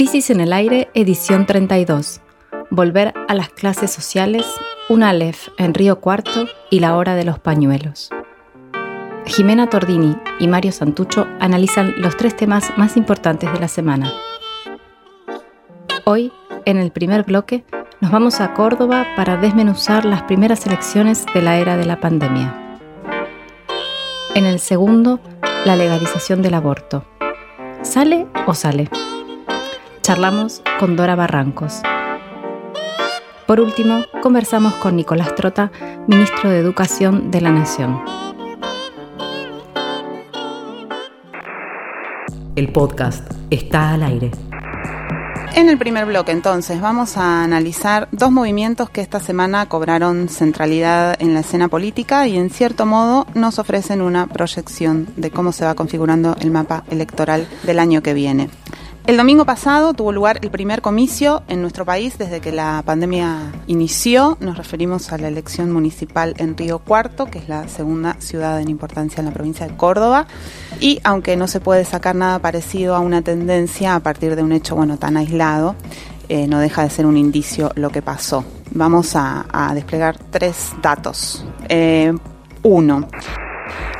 Crisis en el aire, edición 32. Volver a las clases sociales, un Aleph en Río Cuarto y la hora de los pañuelos. Jimena Tordini y Mario Santucho analizan los tres temas más importantes de la semana. Hoy, en el primer bloque, nos vamos a Córdoba para desmenuzar las primeras elecciones de la era de la pandemia. En el segundo, la legalización del aborto. ¿Sale o sale? Charlamos con Dora Barrancos. Por último, conversamos con Nicolás Trota, ministro de Educación de la Nación. El podcast está al aire. En el primer bloque, entonces, vamos a analizar dos movimientos que esta semana cobraron centralidad en la escena política y, en cierto modo, nos ofrecen una proyección de cómo se va configurando el mapa electoral del año que viene. El domingo pasado tuvo lugar el primer comicio en nuestro país desde que la pandemia inició. Nos referimos a la elección municipal en Río Cuarto, que es la segunda ciudad en importancia en la provincia de Córdoba. Y aunque no se puede sacar nada parecido a una tendencia a partir de un hecho bueno tan aislado, eh, no deja de ser un indicio lo que pasó. Vamos a, desplegar tres datos. Eh, uno,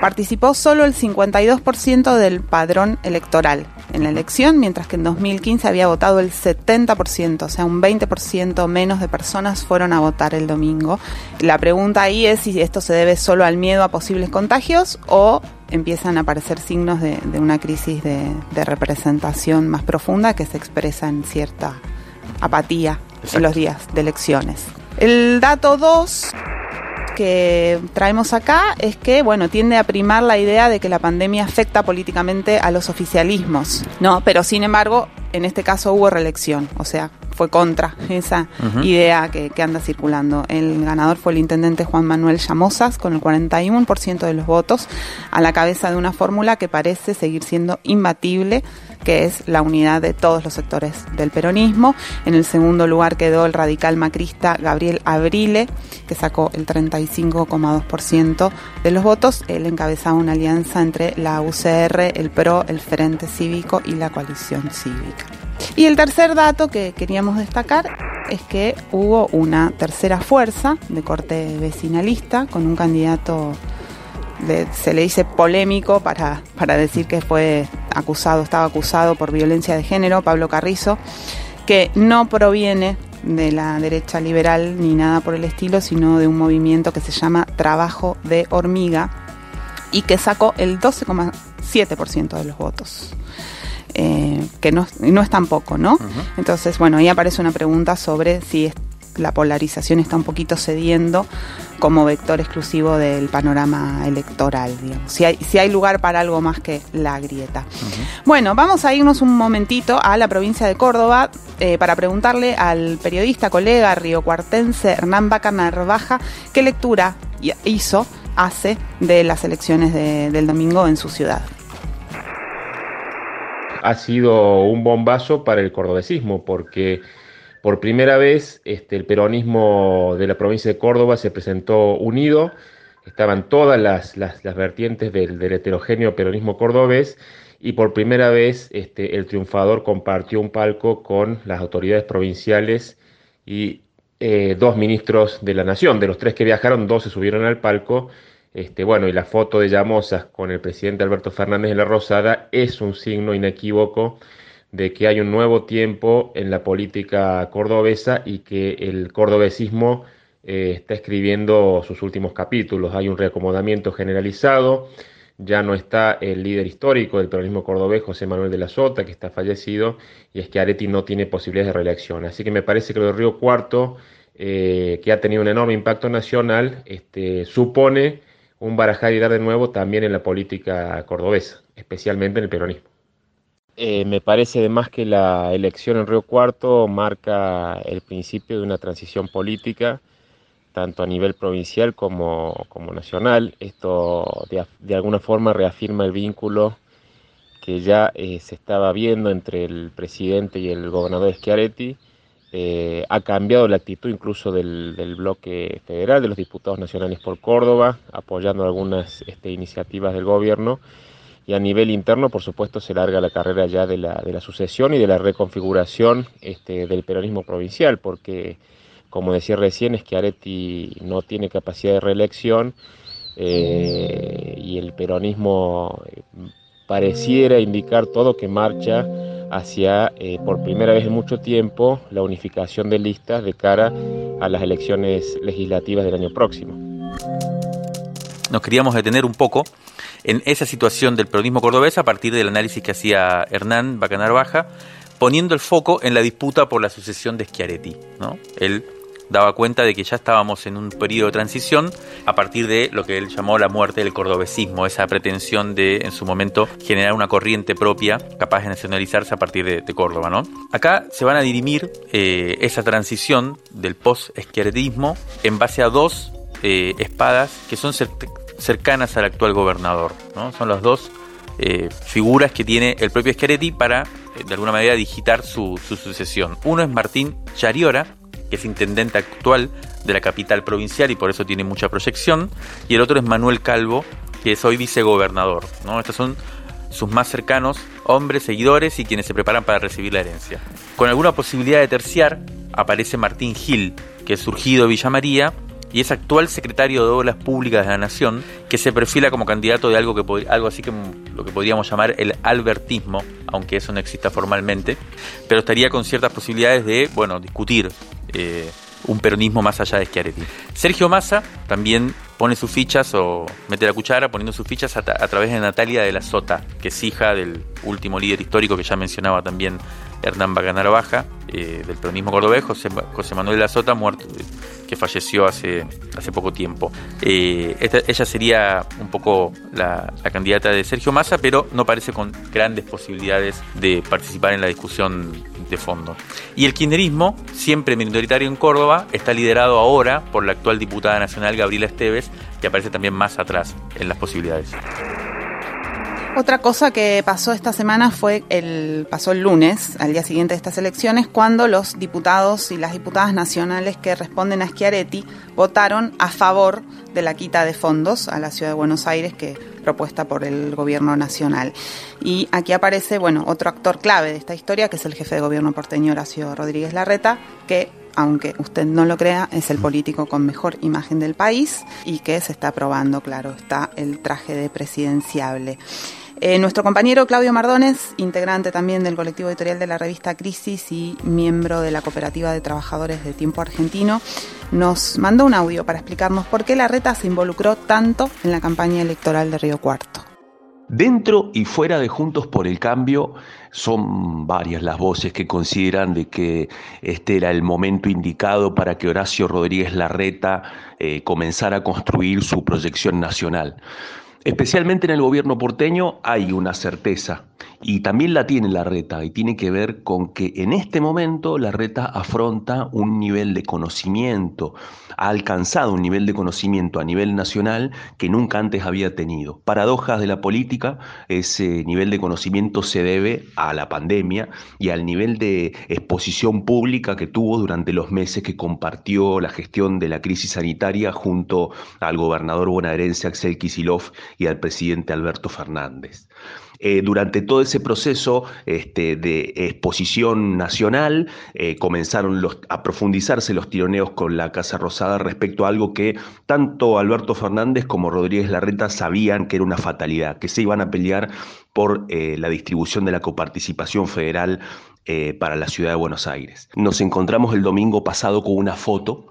participó solo el 52% del padrón electoral en la elección, mientras que en 2015 había votado el 70%, o sea, un 20% menos de personas fueron a votar el domingo. La pregunta ahí es si esto se debe solo al miedo a posibles contagios o empiezan a aparecer signos de, una crisis de, representación más profunda que se expresa en cierta apatía en los días de elecciones. El dato 2 que traemos acá es que, bueno, tiende a primar la idea de que la pandemia afecta políticamente a los oficialismos, ¿no? Pero sin embargo, en este caso hubo reelección, o sea, fue contra esa idea que, que, anda circulando. El ganador fue el intendente Juan Manuel Llamosas con el 41% de los votos a la cabeza de una fórmula que parece seguir siendo imbatible que es la unidad de todos los sectores del peronismo. En el segundo lugar quedó el radical macrista Gabriel Abrile, que sacó el 35,2% de los votos. Él encabezaba una alianza entre la UCR, el PRO, el Frente Cívico y la Coalición Cívica. Y el tercer dato que queríamos destacar es que hubo una tercera fuerza de corte vecinalista con un candidato se le dice polémico para, para decir que fue acusado, estaba acusado por violencia de género, Pablo Carrizo, que no proviene de la derecha liberal ni nada por el estilo, sino de un movimiento que se llama Trabajo de Hormiga y que sacó el 12,7% de los votos. Eh, que no, no, es tan poco, ¿no? Entonces, bueno, ahí aparece una pregunta sobre si la polarización está un poquito cediendo como vector exclusivo del panorama electoral, digamos. Si hay, si hay lugar para algo más que la grieta. Bueno, vamos a irnos un momentito a la provincia de Córdoba eh, para preguntarle al periodista, colega riocuartense Hernán Baca Narvaja qué lectura hizo, hace de las elecciones del domingo en su ciudad ha sido un bombazo para el cordobesismo, porque por primera vez, este, el peronismo de la provincia de Córdoba se presentó unido, estaban todas las, vertientes del, heterogéneo peronismo cordobés y por primera vez este, el triunfador compartió un palco con las autoridades provinciales y eh, dos ministros de la nación. De los tres que viajaron, dos se subieron al palco. Este, bueno, y la foto de Llamosas con el presidente Alberto Fernández en la Rosada es un signo inequívoco de que hay un nuevo tiempo en la política cordobesa y que el cordobesismo eh, está escribiendo sus últimos capítulos. Hay un reacomodamiento generalizado, ya no está el líder histórico del peronismo cordobés, José Manuel de la Sota, que está fallecido, y es que Areti no tiene posibilidades de reelección. Así que me parece que lo de Río Cuarto, eh, que ha tenido un enorme impacto nacional, este, supone un barajar y dar de nuevo también en la política cordobesa, especialmente en el peronismo. Eh, me parece además que la elección en Río Cuarto marca el principio de una transición política, tanto a nivel provincial como, nacional. Esto de, alguna forma reafirma el vínculo que ya eh, se estaba viendo entre el presidente y el gobernador Schiaretti. Eh, ha cambiado la actitud incluso del, bloque federal, de los diputados nacionales por Córdoba, apoyando algunas este, iniciativas del gobierno y a nivel interno, por supuesto, se larga la carrera ya de la, de la sucesión y de la reconfiguración este, del peronismo provincial, porque, como decía recién, Schiaretti no tiene capacidad de reelección eh, y el peronismo eh, pareciera indicar todo que marcha hacia, eh, por primera vez en mucho tiempo, la unificación de listas de cara a las elecciones legislativas del año próximo. Nos queríamos detener un poco en esa situación del peronismo cordobés a partir del análisis que hacía Hernán Bacanar Baja, poniendo el foco en la disputa por la sucesión de Schiaretti. ¿no? Él daba cuenta de que ya estábamos en un periodo de transición a partir de lo que él llamó la muerte del cordobesismo, esa pretensión de en su momento generar una corriente propia capaz de nacionalizarse a partir de, Córdoba. ¿no? Acá se van a dirimir eh, esa transición del post-esquerdismo en base a dos eh, espadas que son cercanas al actual gobernador. ¿no? Son las dos eh, figuras que tiene el propio Schiaretti para, de alguna manera, digitar su, su sucesión. Uno es Martín Chariora, que es intendente actual de la capital provincial y por eso tiene mucha proyección, y el otro es Manuel Calvo, que es hoy vicegobernador. ¿no? Estos son sus más cercanos hombres, seguidores y quienes se preparan para recibir la herencia. Con alguna posibilidad de terciar, aparece Martín Gil, que es surgido de Villa María y es actual secretario de Obras Públicas de la Nación, que se perfila como candidato de algo, que, algo así como lo que podríamos llamar el albertismo, aunque eso no exista formalmente, pero estaría con ciertas posibilidades de, bueno, discutir eh, un peronismo más allá de Schiaretti. Sergio Massa también pone sus fichas o mete la cuchara poniendo sus fichas a, través de Natalia de la Sota, que es hija del último líder histórico que ya mencionaba también Hernán Bacanar Baja, eh, del peronismo cordobés, José, José Manuel de la Sota, muerto, que falleció hace, hace poco tiempo. Eh, ella sería un poco la, candidata de Sergio Massa, pero no parece con grandes posibilidades de participar en la discusión de fondo. Y el kirchnerismo, siempre minoritario en Córdoba, está liderado ahora por la actual diputada nacional Gabriela Esteves, que aparece también más atrás en las posibilidades. Otra cosa que pasó esta semana fue el pasó el lunes, al día siguiente de estas elecciones, cuando los diputados y las diputadas nacionales que responden a Schiaretti votaron a favor de la quita de fondos a la ciudad de Buenos Aires que propuesta por el gobierno nacional. Y aquí aparece, bueno, otro actor clave de esta historia, que es el jefe de gobierno porteño Horacio Rodríguez Larreta, que aunque usted no lo crea, es el político con mejor imagen del país y que se está probando, claro, está el traje de presidenciable. Eh, nuestro compañero Claudio Mardones, integrante también del colectivo editorial de la revista Crisis y miembro de la Cooperativa de Trabajadores de Tiempo Argentino, nos mandó un audio para explicarnos por qué la reta se involucró tanto en la campaña electoral de Río Cuarto. Dentro y fuera de Juntos por el Cambio son varias las voces que consideran de que este era el momento indicado para que Horacio Rodríguez Larreta eh, comenzara a construir su proyección nacional. Especialmente en el gobierno porteño hay una certeza y también la tiene la reta y tiene que ver con que en este momento la reta afronta un nivel de conocimiento, ha alcanzado un nivel de conocimiento a nivel nacional que nunca antes había tenido. Paradojas de la política, ese nivel de conocimiento se debe a la pandemia y al nivel de exposición pública que tuvo durante los meses que compartió la gestión de la crisis sanitaria junto al gobernador bonaerense Axel Kisilov y al presidente Alberto Fernández. Eh, durante todo ese proceso este, de exposición nacional eh, comenzaron a profundizarse los tironeos con la Casa Rosada respecto a algo que tanto Alberto Fernández como Rodríguez Larreta sabían que era una fatalidad, que se iban a pelear por eh, la distribución de la coparticipación federal para la ciudad de Buenos Aires. Nos encontramos el domingo pasado con una foto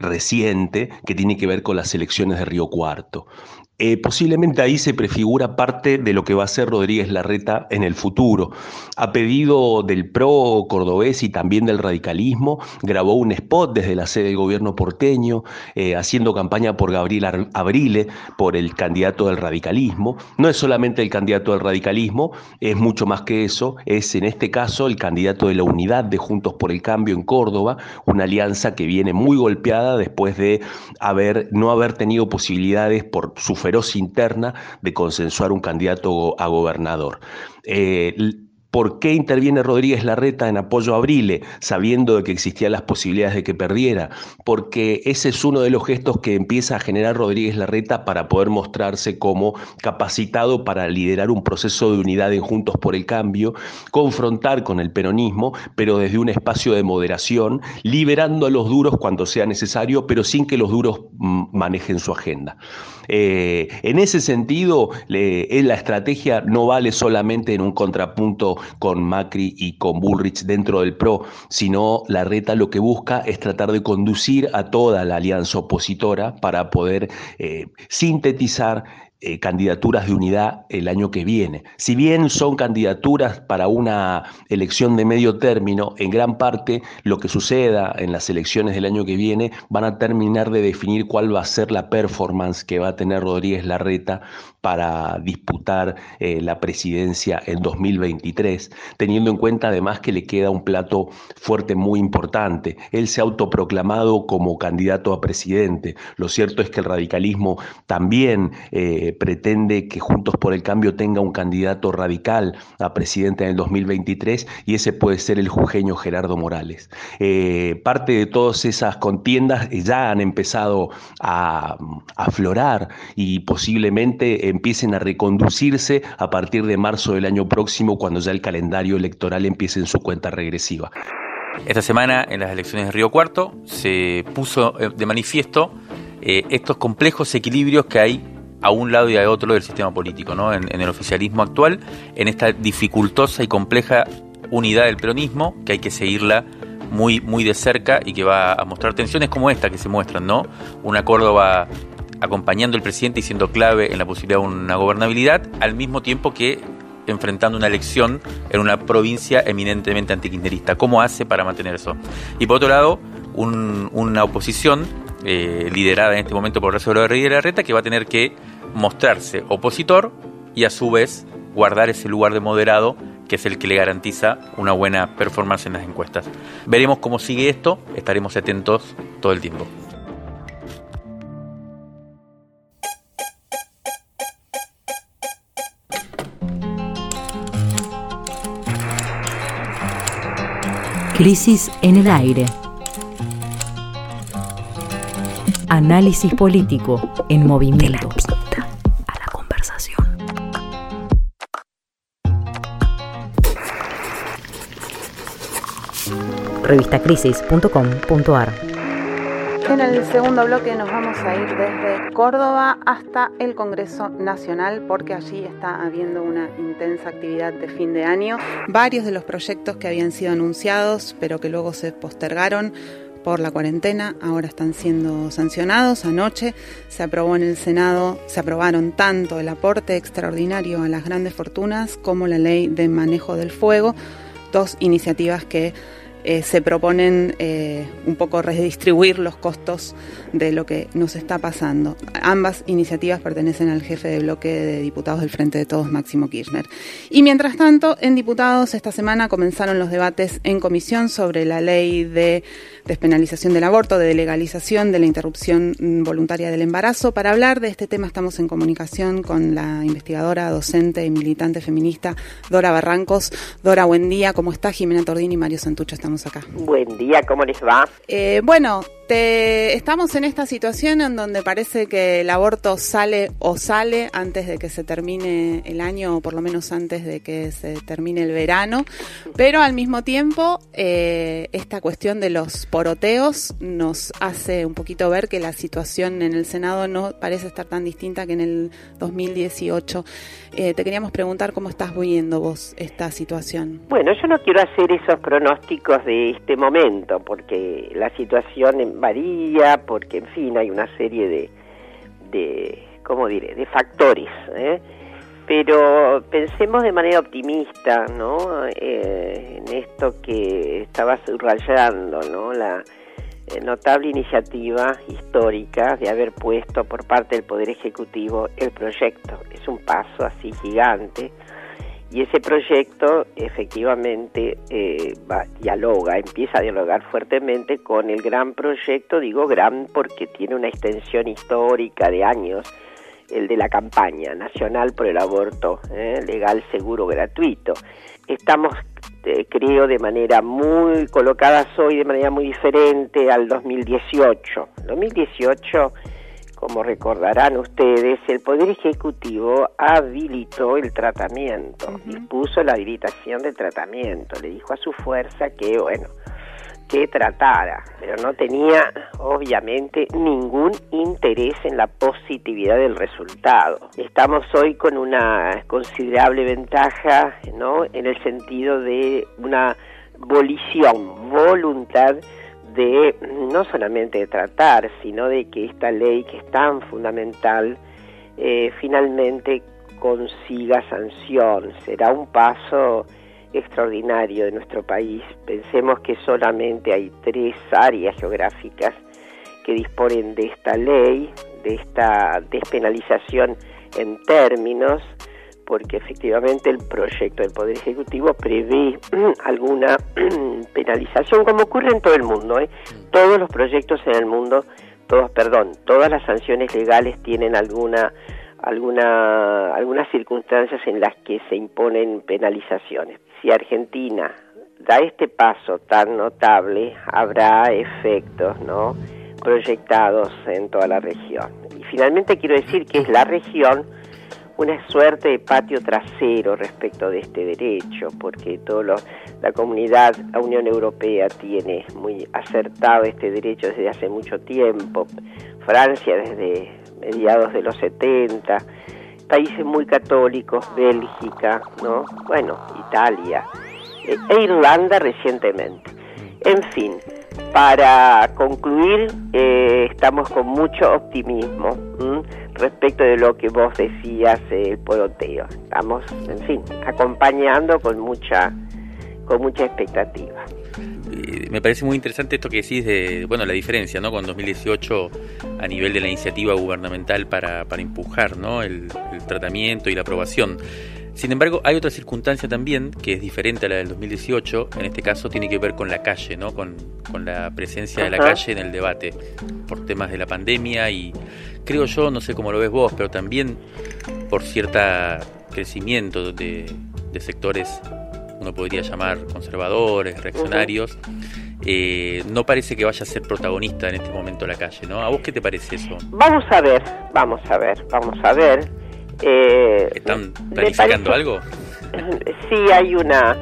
reciente que tiene que ver con las elecciones de Río Cuarto. Eh, posiblemente ahí se prefigura parte de lo que va a ser Rodríguez Larreta en el futuro. A pedido del PRO cordobés y también del radicalismo, grabó un spot desde la sede del gobierno porteño, eh, haciendo campaña por Gabriel Abrile, por el candidato del radicalismo. No es solamente el candidato del radicalismo, es mucho más que eso, es en este caso el candidato de la unidad de Juntos por el Cambio en Córdoba, una alianza que viene muy golpeada después de haber, no haber tenido posibilidades por su feroz interna de consensuar un candidato a gobernador. Eh, ¿Por qué interviene Rodríguez Larreta en apoyo a Brile, sabiendo de que existían las posibilidades de que perdiera? Porque ese es uno de los gestos que empieza a generar Rodríguez Larreta para poder mostrarse como capacitado para liderar un proceso de unidad en Juntos por el Cambio, confrontar con el peronismo, pero desde un espacio de moderación, liberando a los duros cuando sea necesario, pero sin que los duros mm, manejen su agenda. Eh, en ese sentido, la estrategia no vale solamente en un contrapunto con Macri y con Bullrich dentro del PRO, sino la reta lo que busca es tratar de conducir a toda la alianza opositora para poder eh, sintetizar eh, candidaturas de unidad el año que viene. Si bien son candidaturas para una elección de medio término, en gran parte lo que suceda en las elecciones del año que viene van a terminar de definir cuál va a ser la performance que va a tener Rodríguez Larreta para disputar eh, la presidencia en 2023, teniendo en cuenta además que le queda un plato fuerte muy importante. Él se ha autoproclamado como candidato a presidente. Lo cierto es que el radicalismo también eh, pretende que Juntos por el Cambio tenga un candidato radical a presidente en el 2023 y ese puede ser el jujeño Gerardo Morales. Eh, parte de todas esas contiendas ya han empezado a aflorar y posiblemente empiecen a reconducirse a partir de marzo del año próximo, cuando ya el calendario electoral empiece en su cuenta regresiva. Esta semana, en las elecciones de Río Cuarto, se puso eh, de manifiesto eh, estos complejos equilibrios que hay a un lado y a otro del sistema político, ¿no? en, el oficialismo actual, en esta dificultosa y compleja unidad del peronismo, que hay que seguirla muy, muy de cerca y que va a mostrar tensiones como esta que se muestran, ¿no? Una Córdoba acompañando al presidente y siendo clave en la posibilidad de una gobernabilidad, al mismo tiempo que enfrentando una elección en una provincia eminentemente antikirchnerista. ¿Cómo hace para mantener eso? Y por otro lado, una oposición eh, liderada en este momento por Horacio Rodríguez Larreta que va a tener que mostrarse opositor y a su vez guardar ese lugar de moderado que es el que le garantiza una buena performance en las encuestas. Veremos cómo sigue esto, estaremos atentos todo el tiempo. Crisis en el aire. Análisis político en movimiento. A la conversación. Revistacrisis.com.ar En el segundo bloque nos vamos a ir desde Córdoba hasta el Congreso Nacional porque allí está habiendo una intensa actividad de fin de año. Varios de los proyectos que habían sido anunciados pero que luego se postergaron por la cuarentena ahora están siendo sancionados. Anoche se aprobó en el Senado, se aprobaron tanto el aporte extraordinario a las grandes fortunas como la ley de manejo del fuego, dos iniciativas que eh, se proponen eh, un poco redistribuir los costos de lo que nos está pasando. Ambas iniciativas pertenecen al jefe de bloque de diputados del Frente de Todos, Máximo Kirchner. Y mientras tanto, en diputados esta semana comenzaron los debates en comisión sobre la ley de despenalización del aborto, de legalización de la interrupción voluntaria del embarazo. Para hablar de este tema estamos en comunicación con la investigadora, docente y militante feminista Dora Barrancos. Dora, buen día. ¿Cómo está Jimena Tordini y Mario Santucho? Estamos acá. Buen día, ¿cómo les va? Eh, bueno, te, estamos en esta situación en donde parece que el aborto sale o sale antes de que se termine el año o por lo menos antes de que se termine el verano, pero al mismo tiempo eh, esta cuestión de los poroteos nos hace un poquito ver que la situación en el Senado no parece estar tan distinta que en el 2018. Eh, te queríamos preguntar cómo estás viendo vos esta situación. Bueno, yo no quiero hacer esos pronósticos de este momento porque la situación varía, porque en fin hay una serie de, de ¿cómo diré?, de factores. ¿eh? Pero pensemos de manera optimista, ¿no? Eh, en esto que estaba subrayando, ¿no? La eh, notable iniciativa histórica de haber puesto por parte del Poder Ejecutivo el proyecto. Es un paso así gigante y ese proyecto efectivamente eh, dialoga, empieza a dialogar fuertemente con el gran proyecto, digo gran porque tiene una extensión histórica de años, el de la campaña nacional por el aborto ¿eh? legal, seguro, gratuito. Estamos, eh, creo, de manera muy colocadas hoy, de manera muy diferente al 2018. 2018 como recordarán ustedes, el Poder Ejecutivo habilitó el tratamiento, dispuso la habilitación del tratamiento, le dijo a su fuerza que, bueno, que tratara, pero no tenía obviamente ningún interés en la positividad del resultado. Estamos hoy con una considerable ventaja, ¿no? En el sentido de una volición, voluntad de no solamente de tratar, sino de que esta ley que es tan fundamental eh, finalmente consiga sanción. Será un paso extraordinario de nuestro país. Pensemos que solamente hay tres áreas geográficas que disponen de esta ley, de esta despenalización en términos, porque efectivamente el proyecto del Poder Ejecutivo prevé alguna penalización, como ocurre en todo el mundo. ¿eh? Todos los proyectos en el mundo, todos, perdón, todas las sanciones legales tienen alguna, alguna, algunas circunstancias en las que se imponen penalizaciones. Si Argentina da este paso tan notable, habrá efectos, ¿no? proyectados en toda la región. Y finalmente quiero decir que es la región una suerte de patio trasero respecto de este derecho, porque todo la comunidad, la Unión Europea tiene muy acertado este derecho desde hace mucho tiempo, Francia desde mediados de los 70, países muy católicos, Bélgica, ¿no? Bueno, Italia, eh, e Irlanda recientemente. En fin, para concluir, eh, estamos con mucho optimismo respecto de lo que vos decías, el poroteo. Estamos, en fin, acompañando con mucha, con mucha expectativa. Eh, me parece muy interesante esto que decís de, bueno, la diferencia, ¿no? Con 2018 a nivel de la iniciativa gubernamental para, para empujar, ¿no? El, el tratamiento y la aprobación. Sin embargo, hay otra circunstancia también que es diferente a la del 2018, en este caso tiene que ver con la calle, ¿no? con, la presencia de la calle en el debate, por temas de la pandemia y creo yo, no sé cómo lo ves vos, pero también por cierto crecimiento de, sectores, uno podría llamar conservadores, reaccionarios, eh, no parece que vaya a ser protagonista en este momento la calle, ¿no? ¿A vos qué te parece eso? Vamos a ver, vamos a ver, vamos a ver. Eh, ¿Están planificando algo? Sí, hay una.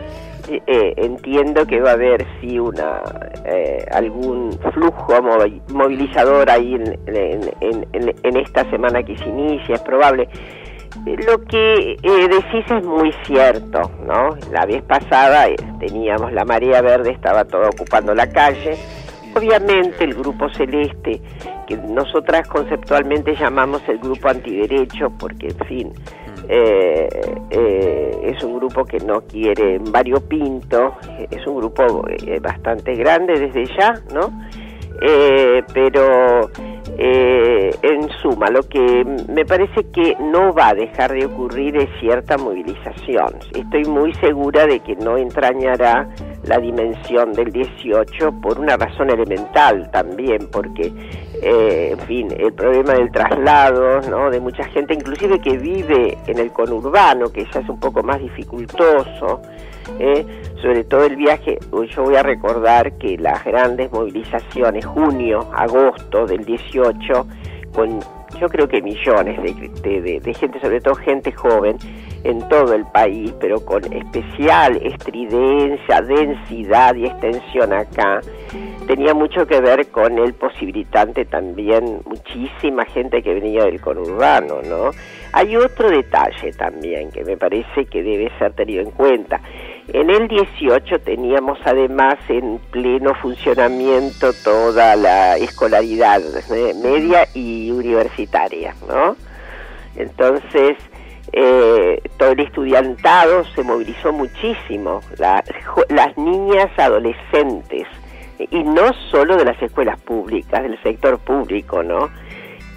Eh, entiendo que va a haber sí una eh, algún flujo movilizador ahí en, en, esta semana que se inicia, es probable. Lo que eh, decís es muy cierto, ¿no? La vez pasada teníamos la marea verde, estaba todo ocupando la calle. Obviamente el grupo celeste que nosotras conceptualmente llamamos el grupo antiderecho, porque, en fin, eh, eh, es un grupo que no quiere variopinto, es un grupo eh, bastante grande desde ya, ¿no? pero en suma, lo que me parece que no va a dejar de ocurrir es cierta movilización. Estoy muy segura de que no entrañará la dimensión del 18 por una razón elemental también, porque, eh, en fin, el problema del traslado, ¿no? De mucha gente, inclusive que vive en el conurbano, que ya es un poco más dificultoso, ¿eh? sobre todo el viaje, yo voy a recordar que las grandes movilizaciones, junio, agosto del 18, con yo creo que millones de, de, gente, sobre todo gente joven, en todo el país, pero con especial estridencia, densidad y extensión acá, tenía mucho que ver con el posibilitante también, muchísima gente que venía del conurbano, ¿no? Hay otro detalle también que me parece que debe ser tenido en cuenta. En el 18 teníamos además en pleno funcionamiento toda la escolaridad ¿eh? media y universitaria, ¿no? Entonces, eh, todo el estudiantado se movilizó muchísimo, las niñas adolescentes, y no solo de las escuelas públicas, del sector público, ¿no?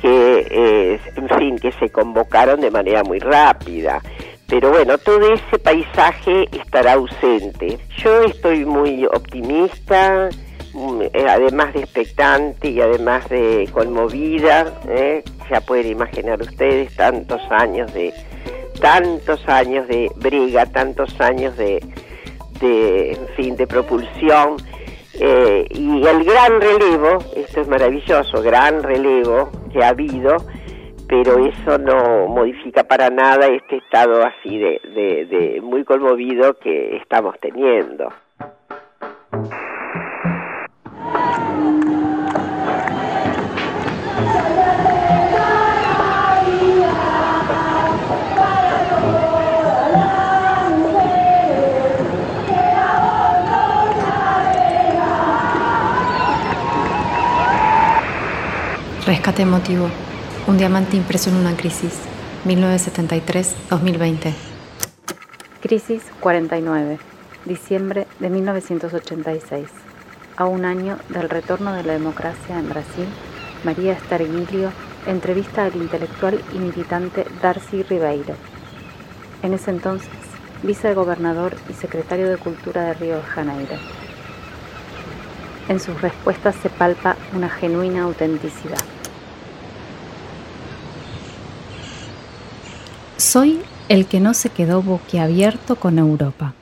Que, eh, en fin, que se convocaron de manera muy rápida. Pero bueno, todo ese paisaje estará ausente. Yo estoy muy optimista, mm, eh, además de expectante y además de conmovida, ¿eh? ya pueden imaginar ustedes tantos años de tantos años de briga, tantos años de, de en fin, de propulsión eh, y el gran relevo, esto es maravilloso, gran relevo que ha habido, pero eso no modifica para nada este estado así de, muy conmovido que estamos teniendo. Rescate emotivo. Un diamante impreso en una crisis. 1973-2020. Crisis 49. Diciembre de 1986. A un año del retorno de la democracia en Brasil, María Estarguilio entrevista al intelectual y militante Darcy Ribeiro. En ese entonces, vicegobernador y secretario de Cultura de Río de Janeiro. En sus respuestas se palpa una genuina autenticidad. Soy el que no se quedó boquiabierto con Europa.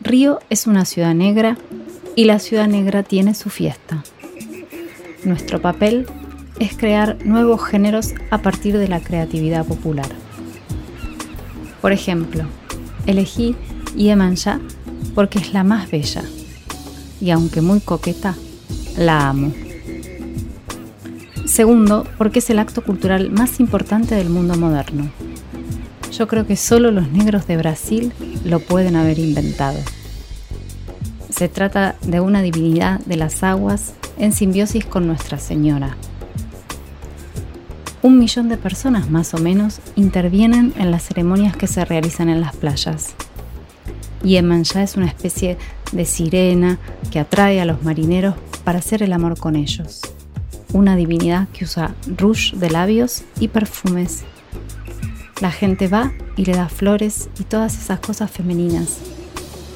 Río es una ciudad negra y la ciudad negra tiene su fiesta. Nuestro papel es crear nuevos géneros a partir de la creatividad popular. Por ejemplo, elegí Iemanjá porque es la más bella y aunque muy coqueta, la amo. Segundo, porque es el acto cultural más importante del mundo moderno. Yo creo que solo los negros de Brasil lo pueden haber inventado. Se trata de una divinidad de las aguas en simbiosis con Nuestra Señora. Un millón de personas más o menos intervienen en las ceremonias que se realizan en las playas. Iemanjá es una especie de sirena que atrae a los marineros para hacer el amor con ellos una divinidad que usa rouge de labios y perfumes. La gente va y le da flores y todas esas cosas femeninas.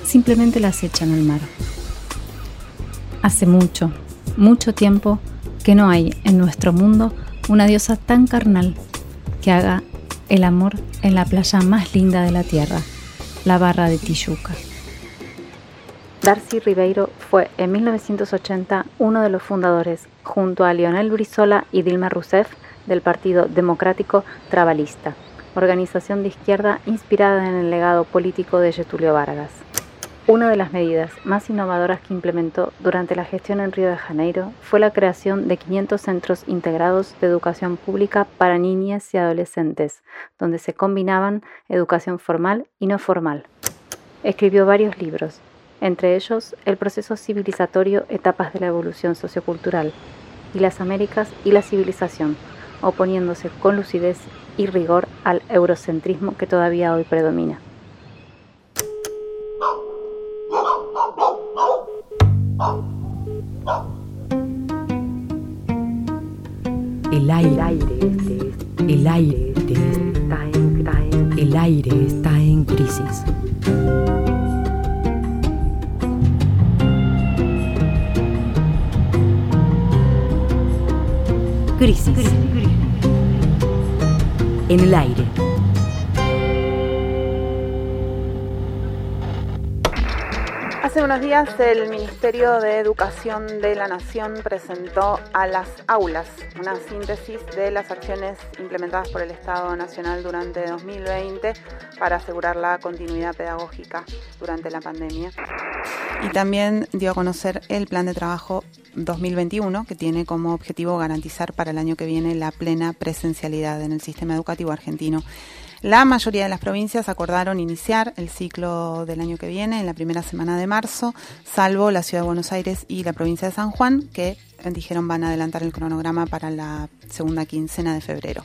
Simplemente las echan al mar. Hace mucho, mucho tiempo que no hay en nuestro mundo una diosa tan carnal que haga el amor en la playa más linda de la tierra, la barra de Tijuca. Darcy Ribeiro fue en 1980 uno de los fundadores, junto a Lionel Brizola y Dilma Rousseff, del Partido Democrático Trabalista, organización de izquierda inspirada en el legado político de Getulio Vargas. Una de las medidas más innovadoras que implementó durante la gestión en Río de Janeiro fue la creación de 500 centros integrados de educación pública para niñas y adolescentes, donde se combinaban educación formal y no formal. Escribió varios libros, entre ellos el proceso civilizatorio Etapas de la Evolución Sociocultural y las Américas y la civilización, oponiéndose con lucidez y rigor al eurocentrismo que todavía hoy predomina. El aire, el aire, el aire está en crisis. Crisis. En el aire. Hace unos días el Ministerio de Educación de la Nación presentó a las aulas una síntesis de las acciones implementadas por el Estado Nacional durante 2020 para asegurar la continuidad pedagógica durante la pandemia. Y también dio a conocer el plan de trabajo 2021, que tiene como objetivo garantizar para el año que viene la plena presencialidad en el sistema educativo argentino. La mayoría de las provincias acordaron iniciar el ciclo del año que viene en la primera semana de marzo, salvo la ciudad de Buenos Aires y la provincia de San Juan, que dijeron van a adelantar el cronograma para la segunda quincena de febrero.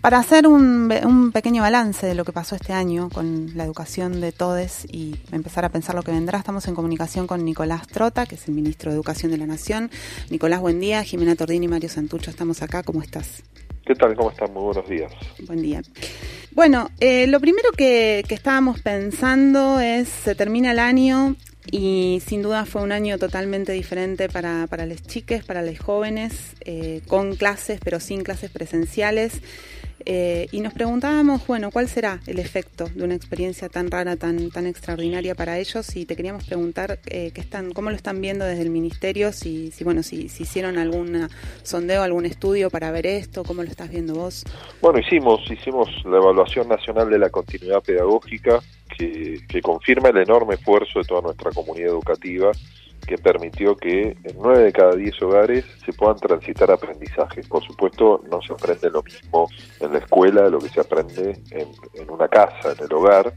Para hacer un, pequeño balance de lo que pasó este año con la educación de todes y empezar a pensar lo que vendrá, estamos en comunicación con Nicolás Trota, que es el ministro de Educación de la Nación. Nicolás, buen día. Jimena Tordini y Mario Santucho, estamos acá. ¿Cómo estás? ¿Qué tal? ¿Cómo están? Muy buenos días. Buen día. Bueno, eh, lo primero que, que estábamos pensando es, se termina el año, y sin duda fue un año totalmente diferente para, para las chiques, para los jóvenes, eh, con clases pero sin clases presenciales. Eh, y nos preguntábamos, bueno, ¿cuál será el efecto de una experiencia tan rara, tan, tan extraordinaria para ellos? Y te queríamos preguntar eh, qué están, cómo lo están viendo desde el ministerio, si, si bueno, si, hicieron algún sondeo, algún estudio para ver esto, cómo lo estás viendo vos. Bueno, hicimos, hicimos la evaluación nacional de la continuidad pedagógica que, que confirma el enorme esfuerzo de toda nuestra comunidad educativa que permitió que en nueve de cada diez hogares se puedan transitar aprendizajes. Por supuesto, no se aprende lo mismo en la escuela, lo que se aprende en, en una casa, en el hogar,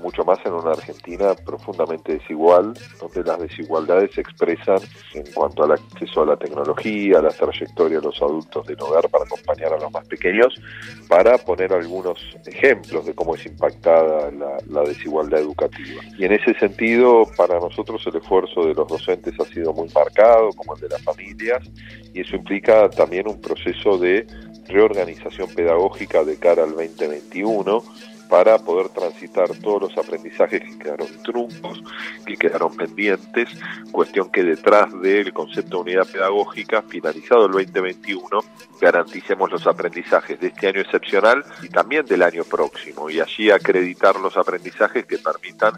mucho más en una Argentina profundamente desigual, donde las desigualdades se expresan en cuanto al acceso a la tecnología, a la trayectoria de los adultos del hogar para acompañar a los más pequeños, para poner algunos ejemplos de cómo es impactada la desigualdad educativa. Y en ese sentido, para nosotros el esfuerzo de los docentes ha sido muy marcado, como el de las familias, y eso implica también un proceso de reorganización pedagógica de cara al 2021 para poder transitar todos los aprendizajes que quedaron truncos, que quedaron pendientes, cuestión que detrás del concepto de unidad pedagógica, finalizado el 2021, garanticemos los aprendizajes de este año excepcional y también del año próximo, y allí acreditar los aprendizajes que permitan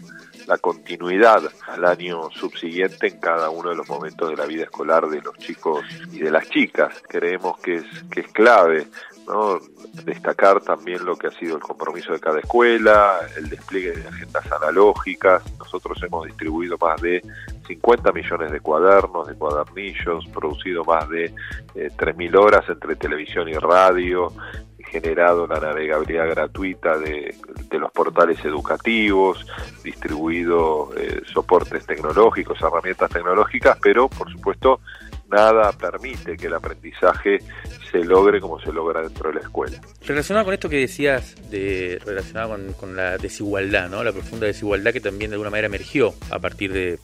la continuidad al año subsiguiente en cada uno de los momentos de la vida escolar de los chicos y de las chicas. Creemos que es, que es clave ¿no? destacar también lo que ha sido el compromiso de cada escuela, el despliegue de agendas analógicas. Nosotros hemos distribuido más de 50 millones de cuadernos, de cuadernillos, producido más de eh, 3.000 horas entre televisión y radio, generado la navegabilidad gratuita de, de los portales educativos, distribuido eh, soportes tecnológicos, herramientas tecnológicas, pero por supuesto nada permite que el aprendizaje se logre como se logra dentro de la escuela. Relacionado con esto que decías, de, relacionado con, con la desigualdad, ¿no? la profunda desigualdad que también de alguna manera emergió a partir de,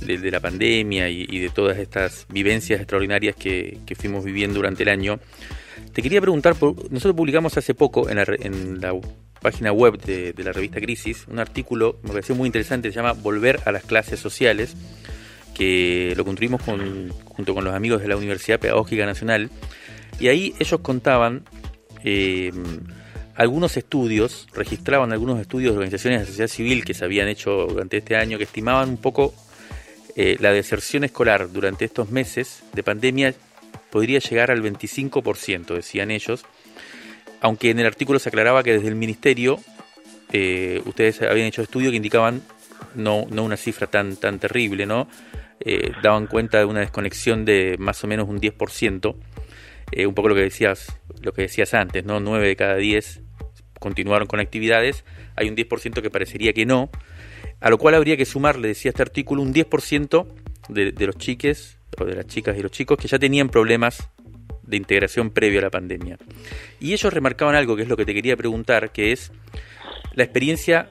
de, de la pandemia y, y, de todas estas vivencias extraordinarias que, que, fuimos viviendo durante el año. Te quería preguntar, nosotros publicamos hace poco en la, en la página web de, de, la revista Crisis un artículo, me pareció muy interesante, se llama Volver a las clases sociales, que lo construimos con, junto con los amigos de la Universidad Pedagógica Nacional, y ahí ellos contaban eh, algunos estudios, registraban algunos estudios de organizaciones de la sociedad civil que se habían hecho durante este año, que estimaban un poco eh, la deserción escolar durante estos meses de pandemia podría llegar al 25%, decían ellos, aunque en el artículo se aclaraba que desde el ministerio eh, ustedes habían hecho estudios que indicaban no, no una cifra tan, tan terrible, ¿no? Eh, daban cuenta de una desconexión de más o menos un 10%, eh, un poco lo que decías, lo que decías antes, ¿no? 9 de cada 10 continuaron con actividades, hay un 10% que parecería que no, a lo cual habría que sumarle, decía este artículo, un 10% de, de los chiques, o de las chicas y los chicos que ya tenían problemas de integración previo a la pandemia. Y ellos remarcaban algo que es lo que te quería preguntar, que es la experiencia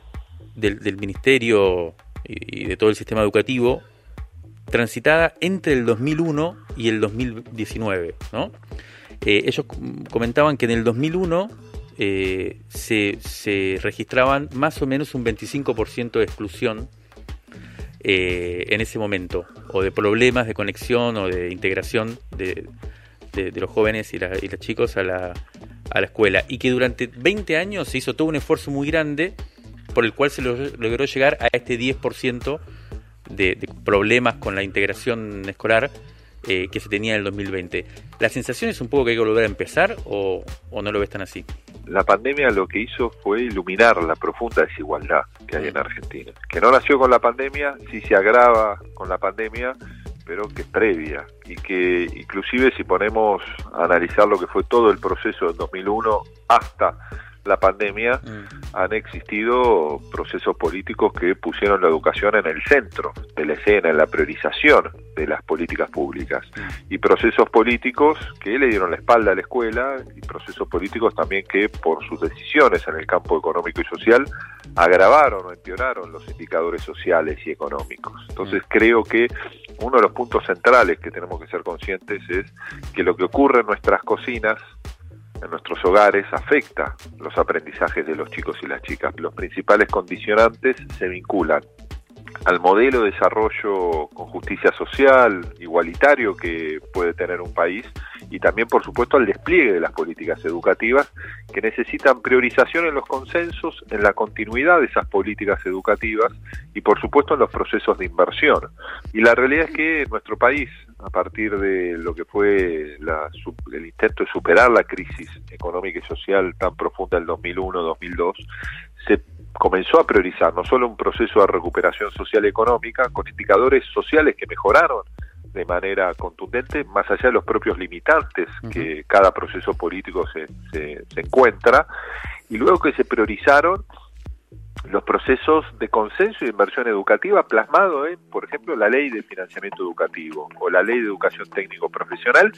del, del ministerio y de todo el sistema educativo transitada entre el 2001 y el 2019. ¿no? Eh, ellos comentaban que en el 2001 eh, se, se, registraban más o menos un 25% de exclusión eh, en ese momento, o de problemas de conexión o de integración de, de, los jóvenes y, la, los chicos a la, a la escuela, y que durante 20 años se hizo todo un esfuerzo muy grande por el cual se logró llegar a este 10% de, problemas con la integración escolar eh, que se tenía en el 2020. ¿La sensación es un poco que hay que volver a empezar o, o, no lo ves tan así? La pandemia lo que hizo fue iluminar la profunda desigualdad que hay en Argentina, que no nació con la pandemia, sí se agrava con la pandemia, pero que es previa y que inclusive si ponemos a analizar lo que fue todo el proceso del 2001 hasta la pandemia mm. han existido procesos políticos que pusieron la educación en el centro de la escena, en la priorización de las políticas públicas. Mm. Y procesos políticos que le dieron la espalda a la escuela y procesos políticos también que por sus decisiones en el campo económico y social agravaron o empeoraron los indicadores sociales y económicos. Entonces mm. creo que uno de los puntos centrales que tenemos que ser conscientes es que lo que ocurre en nuestras cocinas en nuestros hogares afecta los aprendizajes de los chicos y las chicas. Los principales condicionantes se vinculan al modelo de desarrollo con justicia social, igualitario que puede tener un país y también, por supuesto, al despliegue de las políticas educativas que necesitan priorización en los consensos, en la continuidad de esas políticas educativas y, por supuesto, en los procesos de inversión. Y la realidad es que nuestro país, a partir de lo que fue el intento de superar la crisis económica y social tan profunda del 2001-2002, se comenzó a priorizar no solo un proceso de recuperación social y económica con indicadores sociales que mejoraron de manera contundente, más allá de los propios limitantes que cada proceso político se, se, se encuentra, y luego que se priorizaron los procesos de consenso y inversión educativa plasmado en, por ejemplo, la ley de financiamiento educativo o la ley de educación técnico profesional,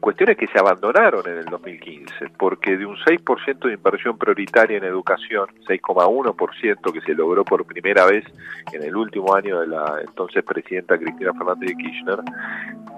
cuestiones que se abandonaron en el 2015, porque de un 6% de inversión prioritaria en educación, 6,1% que se logró por primera vez en el último año de la entonces presidenta Cristina Fernández de Kirchner,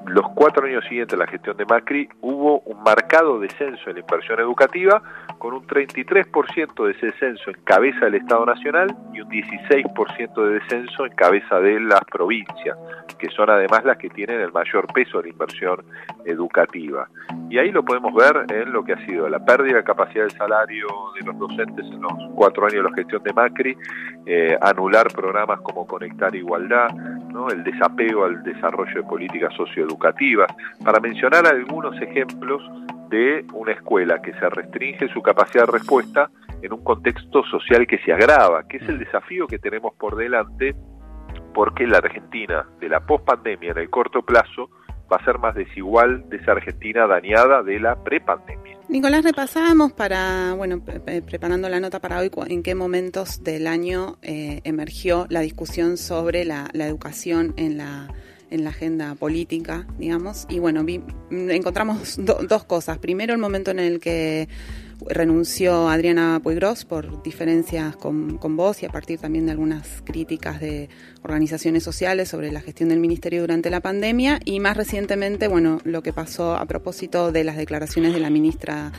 los cuatro años siguientes a la gestión de Macri hubo un marcado descenso en la inversión educativa, con un 33% de ese descenso en cabeza del Estado Nacional y un 16% de descenso en cabeza de las provincias, que son además las que tienen el mayor peso de la inversión educativa. Y ahí lo podemos ver en lo que ha sido la pérdida de capacidad de salario de los docentes en los cuatro años de la gestión de Macri, eh, anular programas como Conectar Igualdad, ¿no? el desapego al desarrollo de políticas socioeducativas, para mencionar algunos ejemplos de una escuela que se restringe su capacidad de respuesta en un contexto social que se agrava, que es el desafío que tenemos por delante, porque la Argentina de la pospandemia en el corto plazo va a ser más desigual de esa Argentina dañada de la prepandemia. Nicolás, repasábamos para, bueno, preparando la nota para hoy, en qué momentos del año eh, emergió la discusión sobre la, educación en la, en la agenda política, digamos. Y bueno, encontramos dos cosas. Primero, el momento en el que renunció Adriana Puigros por diferencias con, con, vos y a partir también de algunas críticas de organizaciones sociales sobre la gestión del ministerio durante la pandemia y más recientemente, bueno, lo que pasó a propósito de las declaraciones de la ministra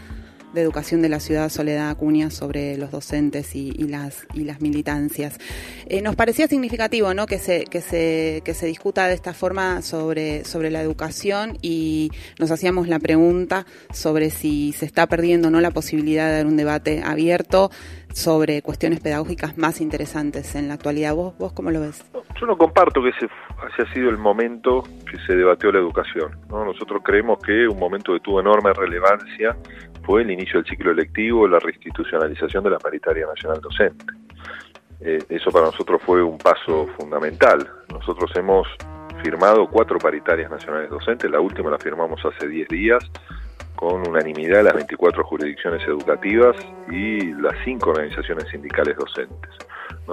de Educación de la Ciudad, Soledad Acuña, sobre los docentes y, las, y las militancias. Eh, nos parecía significativo ¿no? que, se, que, se, que se discuta de esta forma sobre, sobre la educación y nos hacíamos la pregunta sobre si se está perdiendo no la posibilidad de dar un debate abierto sobre cuestiones pedagógicas más interesantes en la actualidad. ¿Vos, vos cómo lo ves? Yo no comparto que ese haya sido el momento que se debatió la educación. ¿no? Nosotros creemos que un momento que tuvo enorme relevancia fue el inicio del ciclo electivo, la reinstitucionalización de la paritaria nacional docente. Eh, eso para nosotros fue un paso fundamental. Nosotros hemos firmado cuatro paritarias nacionales docentes, la última la firmamos hace 10 días, con unanimidad las 24 jurisdicciones educativas y las cinco organizaciones sindicales docentes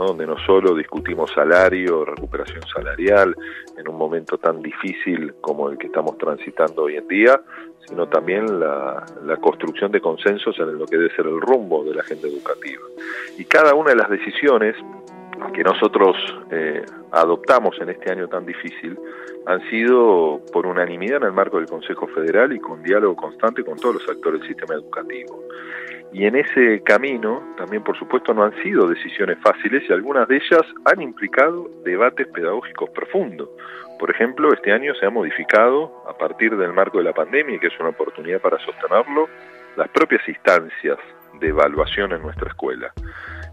donde no solo discutimos salario, recuperación salarial, en un momento tan difícil como el que estamos transitando hoy en día, sino también la, construcción de consensos en lo que debe ser el rumbo de la agenda educativa. Y cada una de las decisiones que nosotros eh, adoptamos en este año tan difícil han sido por unanimidad en el marco del Consejo Federal y con diálogo constante con todos los actores del sistema educativo. Y en ese camino también, por supuesto, no han sido decisiones fáciles y algunas de ellas han implicado debates pedagógicos profundos. Por ejemplo, este año se ha modificado, a partir del marco de la pandemia, que es una oportunidad para sostenerlo, las propias instancias de evaluación en nuestra escuela.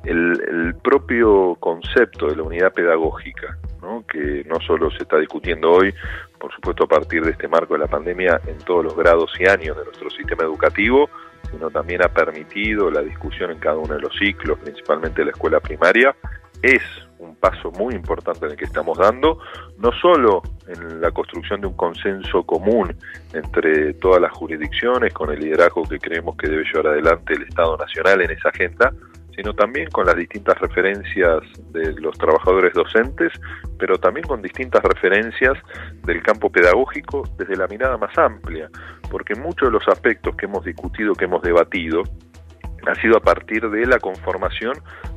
El, propio concepto de la unidad pedagógica, que no solo se está discutiendo hoy, por supuesto a partir de este marco de la pandemia, en todos los grados y años de nuestro sistema educativo, sino también ha permitido la discusión en cada uno de los ciclos, principalmente la escuela primaria, es un paso muy importante en el que estamos dando, no solo en la construcción de un consenso común entre todas las jurisdicciones, con el liderazgo que creemos que debe llevar adelante el Estado Nacional en esa agenda, sino también con las distintas referencias de los trabajadores docentes, pero también con distintas referencias del campo pedagógico desde la mirada más amplia, porque muchos de los aspectos que hemos discutido, que hemos debatido, ha sido a partir de la conformación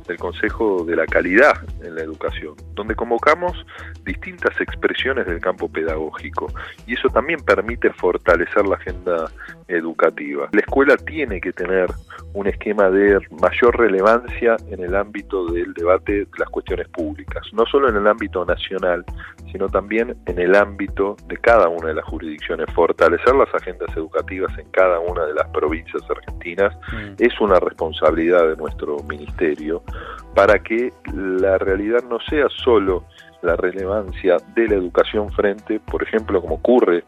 del Consejo de la Calidad en la Educación, donde convocamos distintas expresiones del campo pedagógico y eso también permite fortalecer la agenda educativa. La escuela tiene que tener un esquema de mayor relevancia en el ámbito del debate de las cuestiones públicas, no solo en el ámbito nacional, sino también en el ámbito de cada una de las jurisdicciones. Fortalecer las agendas educativas en cada una de las provincias argentinas mm. es una responsabilidad de nuestro ministerio para que la realidad no sea solo la relevancia de la educación frente, por ejemplo, como ocurre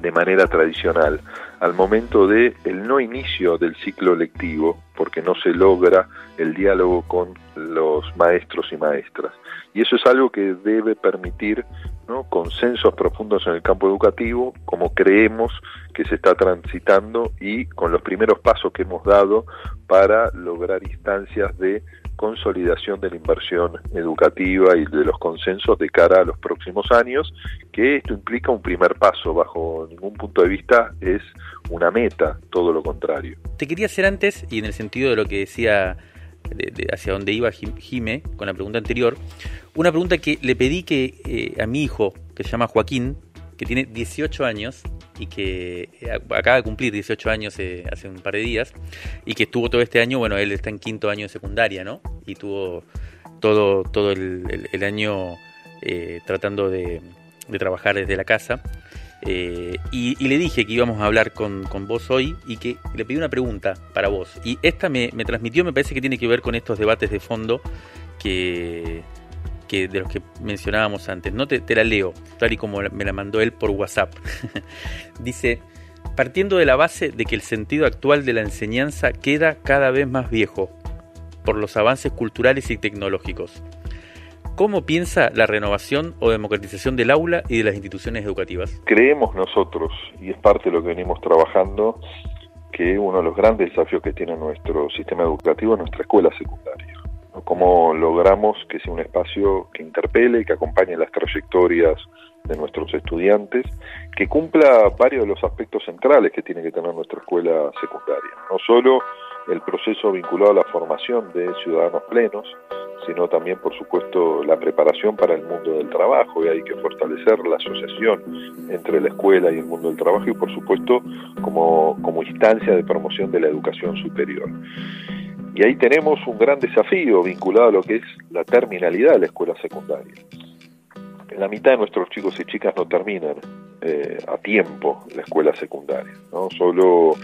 de manera tradicional al momento de el no inicio del ciclo lectivo porque no se logra el diálogo con los maestros y maestras. Y eso es algo que debe permitir consensos profundos en el campo educativo como creemos que se está transitando y con los primeros pasos que hemos dado para lograr instancias de consolidación de la inversión educativa y de los consensos de cara a los próximos años, que esto implica un primer paso, bajo ningún punto de vista es una meta, todo lo contrario. Te quería hacer antes, y en el sentido de lo que decía de, hacia dónde iba Jime con la pregunta anterior, una pregunta que le pedí que eh, a mi hijo, que se llama Joaquín, que tiene 18 años, y que eh, acaba de cumplir 18 años eh, hace un par de días y que estuvo todo este año, bueno, él está en quinto año de secundaria, ¿no? Y tuvo todo, todo el, año eh, tratando de, trabajar desde la casa. y, le dije que íbamos a hablar con, con, vos hoy y que le pedí una pregunta para vos. Y esta me, me transmitió, me parece que tiene que ver con estos debates de fondo que, de los que mencionábamos antes. No te, la leo, tal y como me la mandó él por WhatsApp. Dice, partiendo de la base de que el sentido actual de la enseñanza queda cada vez más viejo por los avances culturales y tecnológicos. ¿Cómo piensa la renovación o democratización del aula y de las instituciones educativas? Creemos nosotros, y es parte de lo que venimos trabajando, que uno de los grandes desafíos que tiene nuestro sistema educativo es nuestra escuela secundaria cómo logramos que sea un espacio que interpele, que acompañe las trayectorias de nuestros estudiantes, que cumpla varios de los aspectos centrales que tiene que tener nuestra escuela secundaria. No solo el proceso vinculado a la formación de ciudadanos plenos, sino también, por supuesto, la preparación para el mundo del trabajo, y hay que fortalecer la asociación entre la escuela y el mundo del trabajo, y por supuesto, como, como instancia de promoción de la educación superior. Y ahí tenemos un gran desafío vinculado a lo que es la terminalidad de la escuela secundaria. La mitad de nuestros chicos y chicas no terminan eh, a tiempo la escuela secundaria. ¿no? Solo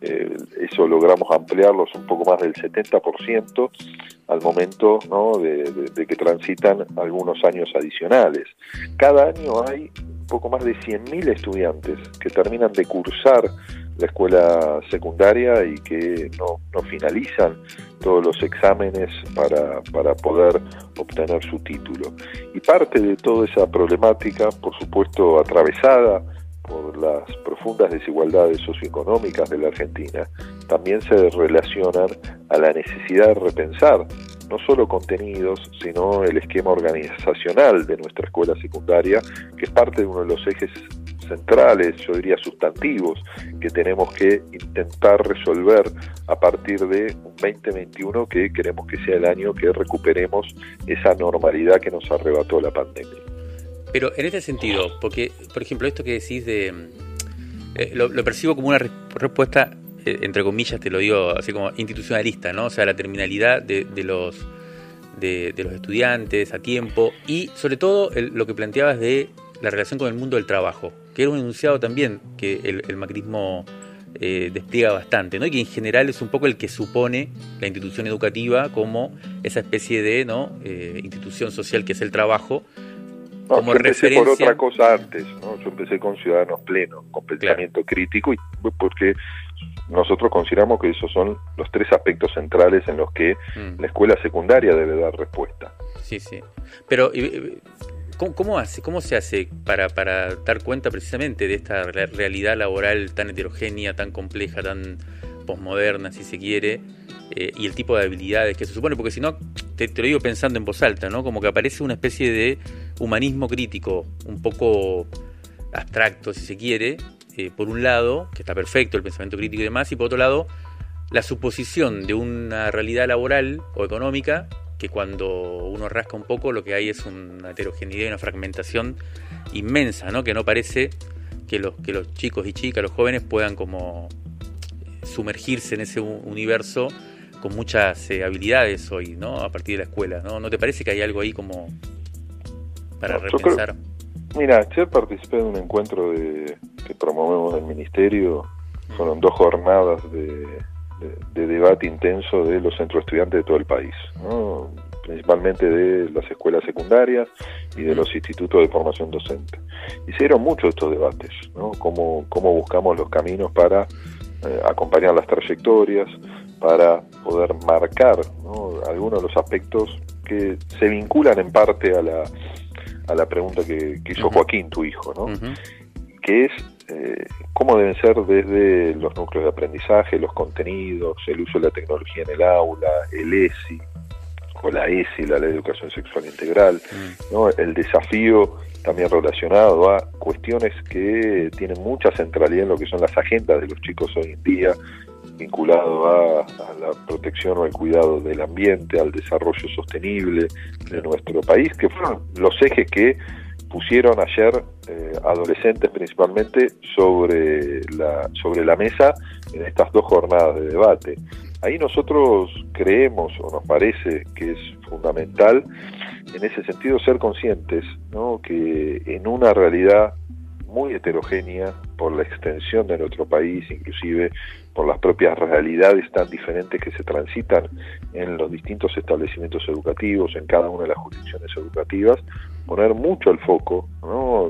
eh, eso logramos ampliarlos un poco más del 70% al momento ¿no? de, que transitan algunos años adicionales. Cada año hay poco más de 100.000 estudiantes que terminan de cursar la escuela secundaria y que no, no finalizan todos los exámenes para, para poder obtener su título. Y parte de toda esa problemática, por supuesto, atravesada por las profundas desigualdades socioeconómicas de la Argentina, también se relacionan a la necesidad de repensar no solo contenidos, sino el esquema organizacional de nuestra escuela secundaria, que es parte de uno de los ejes centrales, yo diría sustantivos, que tenemos que intentar resolver a partir de un 2021 que queremos que sea el año que recuperemos esa normalidad que nos arrebató la pandemia. Pero en este sentido, porque, por ejemplo, esto que decís de... Eh, lo, percibo como una respuesta, entre comillas, te lo digo así como institucionalista, ¿no? O sea, la terminalidad de, los... De, los estudiantes a tiempo y sobre todo lo que planteabas de la relación con el mundo del trabajo que era un enunciado también que el, macrismo eh, despliega bastante, ¿no? y que en general es un poco el que supone la institución educativa como esa especie de ¿no? Eh, institución social que es el trabajo. como yo empecé por otra cosa antes, ¿no? yo empecé con ciudadanos plenos, con pensamiento crítico, y porque nosotros consideramos que esos son los tres aspectos centrales en los que mm. la escuela secundaria debe dar respuesta. Sí, sí. Pero ¿Cómo, hace, ¿Cómo se hace para, para dar cuenta precisamente de esta realidad laboral tan heterogénea, tan compleja, tan posmoderna, si se quiere, eh, y el tipo de habilidades que se supone? Porque si no, te, lo digo pensando en voz alta, ¿no? Como que aparece una especie de humanismo crítico, un poco abstracto, si se quiere, eh, por un lado, que está perfecto el pensamiento crítico y demás, y por otro lado, la suposición de una realidad laboral o económica que cuando uno rasca un poco lo que hay es una heterogeneidad y una fragmentación inmensa, ¿no? Que no parece que los, que los chicos y chicas, los jóvenes puedan como sumergirse en ese universo con muchas eh, habilidades hoy, ¿no? A partir de la escuela, ¿no? ¿No te parece que hay algo ahí como para repensar? Mira, ayer participé de un encuentro de, que promovemos del Ministerio, fueron dos jornadas de, de, debate intenso de los centros estudiantes de todo el país, principalmente de las escuelas secundarias y de los institutos de formación docente. Dieron muchos estos debates, ¿no? cómo, cómo buscamos los caminos para eh, acompañar las trayectorias, para poder marcar algunos de los aspectos que se vinculan en parte a la, a la pregunta que, hizo Joaquín, tu hijo, ¿no? que es eh, cómo deben ser desde los núcleos de aprendizaje, los contenidos, el uso de la tecnología en el aula, el ESI o la ESI, la Ley de Educación Sexual Integral, mm. ¿no? el desafío también relacionado a cuestiones que tienen mucha centralidad en lo que son las agendas de los chicos hoy en día, vinculado a, a, la protección o al cuidado del ambiente, al desarrollo sostenible de nuestro país, que fueron los ejes que pusieron ayer eh, adolescentes principalmente sobre la, sobre la mesa en estas dos jornadas de debate. Ahí nosotros creemos o nos parece que es fundamental en ese sentido ser conscientes ¿no? que en una realidad muy heterogénea por la extensión de nuestro país, inclusive por las propias realidades tan diferentes que se transitan en los distintos establecimientos educativos, en cada una de las jurisdicciones educativas, poner mucho el foco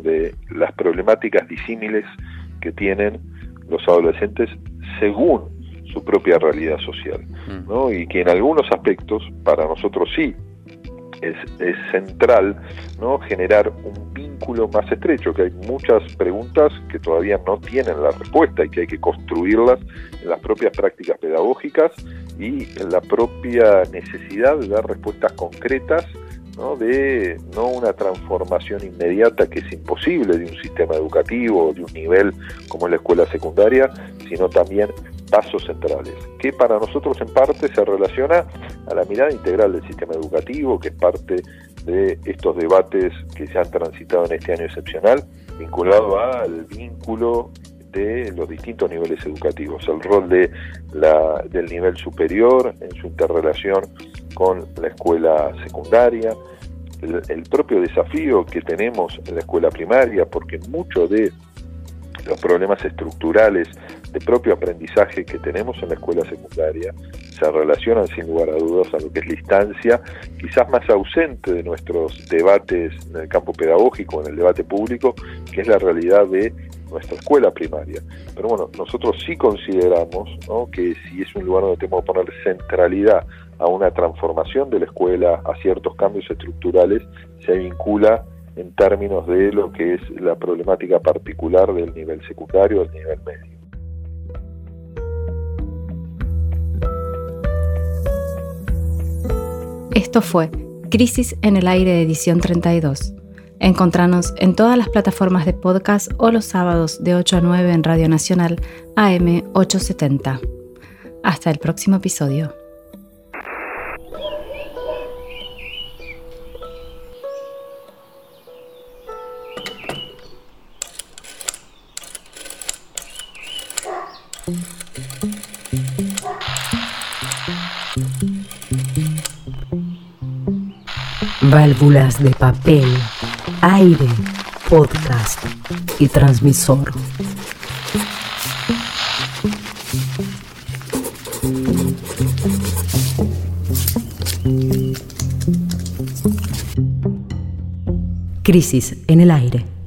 de las problemáticas disímiles que tienen los adolescentes según su propia realidad social, mm. y que en algunos aspectos para nosotros sí es, central no generar un vínculo más estrecho, que hay muchas preguntas que todavía no tienen la respuesta y que hay que construirlas en las propias prácticas pedagógicas y en la propia necesidad de dar respuestas concretas ¿no? de no una transformación inmediata que es imposible de un sistema educativo, de un nivel como la escuela secundaria, sino también pasos centrales, que para nosotros en parte se relaciona a la mirada integral del sistema educativo, que es parte de estos debates que se han transitado en este año excepcional, vinculado al vínculo de los distintos niveles educativos, el rol de la, del nivel superior en su interrelación con la escuela secundaria, el, propio desafío que tenemos en la escuela primaria, porque mucho de los problemas estructurales de propio aprendizaje que tenemos en la escuela secundaria se relacionan sin lugar a dudas a lo que es la instancia, quizás más ausente de nuestros debates en el campo pedagógico, en el debate público, que es la realidad de nuestra escuela primaria. Pero bueno, nosotros sí consideramos que si es un lugar donde tenemos que poner centralidad a una transformación de la escuela, a ciertos cambios estructurales, se vincula en términos de lo que es la problemática particular del nivel secundario, del nivel medio. Esto fue Crisis en el Aire edición 32. Encontranos en todas las plataformas de podcast o los sábados de 8 a 9 en Radio Nacional AM 870. Hasta el próximo episodio. Válvulas de papel, aire, podcast y transmisor. Crisis en el aire.